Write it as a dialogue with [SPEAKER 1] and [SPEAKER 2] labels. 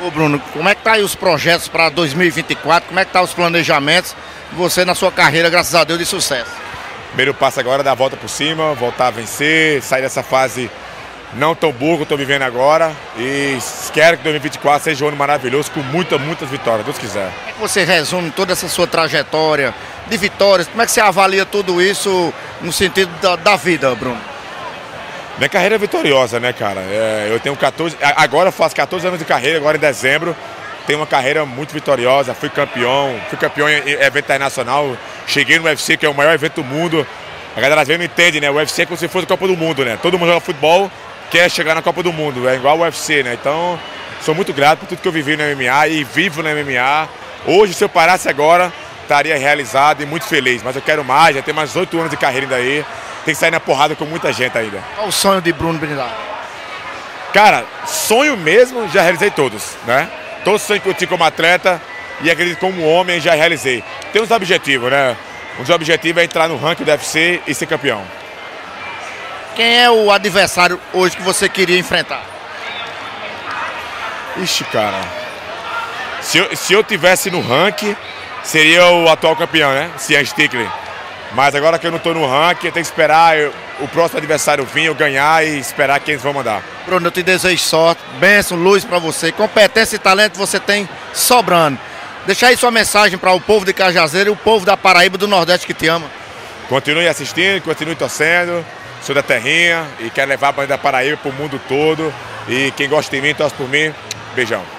[SPEAKER 1] Ô Bruno, como é que tá aí os projetos para 2024? Como é que tá os planejamentos? Você na sua carreira, graças a Deus, de sucesso.
[SPEAKER 2] Primeiro passo agora é dar a volta por cima, voltar a vencer, sair dessa fase não tão boa que eu estou vivendo agora. E quero que 2024 seja um ano maravilhoso, com muitas, muitas vitórias, Deus quiser.
[SPEAKER 1] Como é que você resume toda essa sua trajetória de vitórias? Como é que você avalia tudo isso no sentido da, da vida, Bruno?
[SPEAKER 2] Minha carreira é vitoriosa, né, cara? É, eu tenho 14. Agora eu faço 14 anos de carreira, agora em dezembro. Tenho uma carreira muito vitoriosa, fui campeão, fui campeão em evento internacional, cheguei no UFC, que é o maior evento do mundo. A galera às vezes não entende, né? O UFC é como se fosse a Copa do Mundo, né? Todo mundo joga futebol, quer chegar na Copa do Mundo, é igual o UFC, né? Então, sou muito grato por tudo que eu vivi no MMA e vivo no MMA. Hoje, se eu parasse agora, estaria realizado e muito feliz, mas eu quero mais, já tenho mais oito anos de carreira ainda aí tem que sair na porrada com muita gente ainda.
[SPEAKER 1] Qual o sonho de Bruno Brindado?
[SPEAKER 2] Cara, sonho mesmo, já realizei todos, né? Todos os sonhos que eu tinha como atleta e acredito como homem já realizei. Tem uns objetivos, né? Um dos objetivos é entrar no ranking do UFC e ser campeão.
[SPEAKER 1] Quem é o adversário hoje que você queria enfrentar?
[SPEAKER 2] Ixi, cara. Se eu, se eu tivesse no ranking, seria o atual campeão, né? Cian Stickler. Mas agora que eu não estou no ranking, eu tenho que esperar eu, o próximo adversário vir, eu ganhar e esperar quem eles vão mandar.
[SPEAKER 1] Bruno, eu te desejo sorte, bênção, luz para você. Competência e talento você tem sobrando. Deixa aí sua mensagem para o povo de Cajazeiro e o povo da Paraíba do Nordeste que te ama.
[SPEAKER 2] Continue assistindo, continue torcendo. Sou da terrinha e quero levar a bandeira da Paraíba para o mundo todo. E quem gosta de mim, torce por mim. Beijão.